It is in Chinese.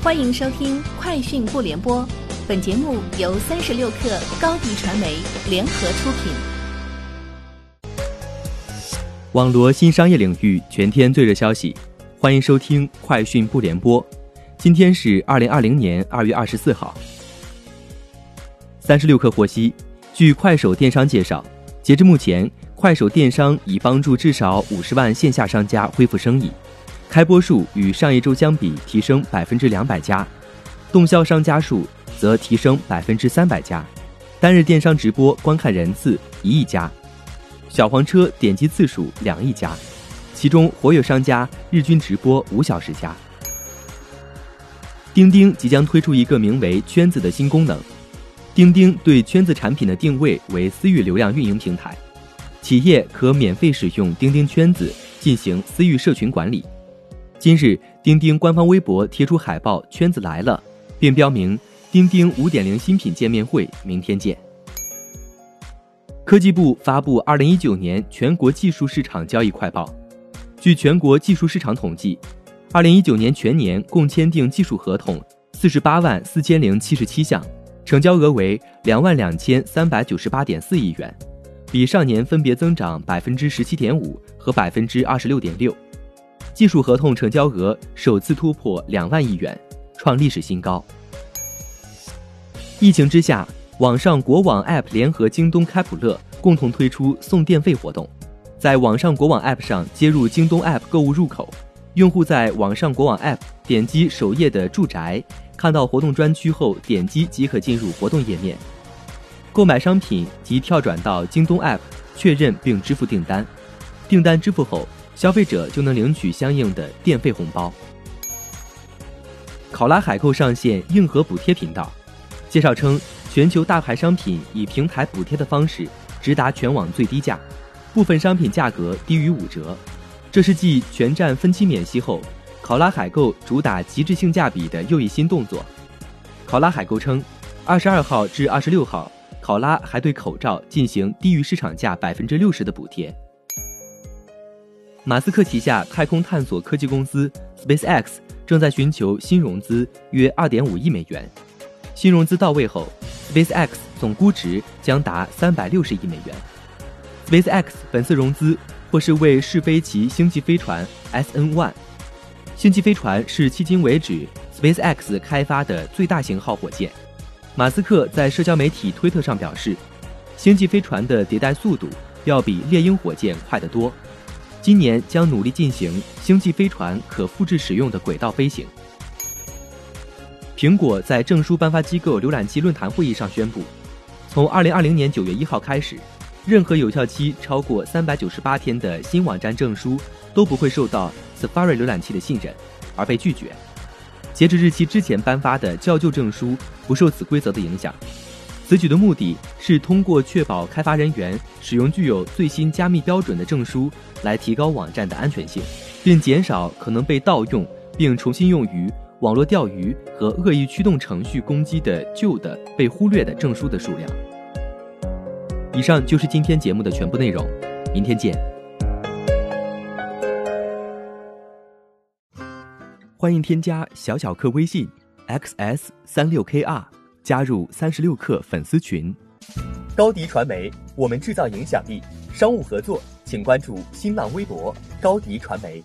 欢迎收听《快讯不联播》，本节目由三十六克高低传媒联合出品。网罗新商业领域全天最热消息，欢迎收听《快讯不联播》。今天是二零二零年二月二十四号。三十六克获悉，据快手电商介绍，截至目前，快手电商已帮助至少五十万线下商家恢复生意。开播数与上一周相比提升百分之两百家，动销商家数则提升百分之三百家，单日电商直播观看人次一亿家，小黄车点击次数两亿家，其中活跃商家日均直播五小时加。钉钉即将推出一个名为“圈子”的新功能，钉钉对圈子产品的定位为私域流量运营平台，企业可免费使用钉钉圈子进行私域社群管理。今日，钉钉官方微博贴出海报“圈子来了”，并标明“钉钉五点零新品见面会，明天见”。科技部发布《二零一九年全国技术市场交易快报》，据全国技术市场统计，二零一九年全年共签订技术合同四十八万四千零七十七项，成交额为两万两千三百九十八点四亿元，比上年分别增长百分之十七点五和百分之二十六点六。技术合同成交额首次突破两万亿元，创历史新高。疫情之下，网上国网 App 联合京东开普勒共同推出送电费活动。在网上国网 App 上接入京东 App 购物入口，用户在网上国网 App 点击首页的住宅，看到活动专区后点击即可进入活动页面，购买商品即跳转到京东 App 确认并支付订单，订单支付后。消费者就能领取相应的电费红包。考拉海购上线硬核补贴频道，介绍称，全球大牌商品以平台补贴的方式直达全网最低价，部分商品价格低于五折。这是继全站分期免息后，考拉海购主打极致性价比的又一新动作。考拉海购称，二十二号至二十六号，考拉还对口罩进行低于市场价百分之六十的补贴。马斯克旗下太空探索科技公司 SpaceX 正在寻求新融资，约2.5亿美元。新融资到位后，SpaceX 总估值将达360亿美元。SpaceX 本次融资或是为试飞其星际飞船 SN1。星际飞船是迄今为止 SpaceX 开发的最大型号火箭。马斯克在社交媒体推特上表示，星际飞船的迭代速度要比猎鹰火箭快得多。今年将努力进行星际飞船可复制使用的轨道飞行。苹果在证书颁发机构浏览器论坛会议上宣布，从二零二零年九月一号开始，任何有效期超过三百九十八天的新网站证书都不会受到 Safari 浏览器的信任而被拒绝。截止日期之前颁发的较旧证书不受此规则的影响。此举的目的是通过确保开发人员使用具有最新加密标准的证书，来提高网站的安全性，并减少可能被盗用并重新用于网络钓鱼和恶意驱动程序攻击的旧的被忽略的证书的数量。以上就是今天节目的全部内容，明天见。欢迎添加小小客微信：xs 三六 kr。加入三十六氪粉丝群，高迪传媒，我们制造影响力。商务合作，请关注新浪微博高迪传媒。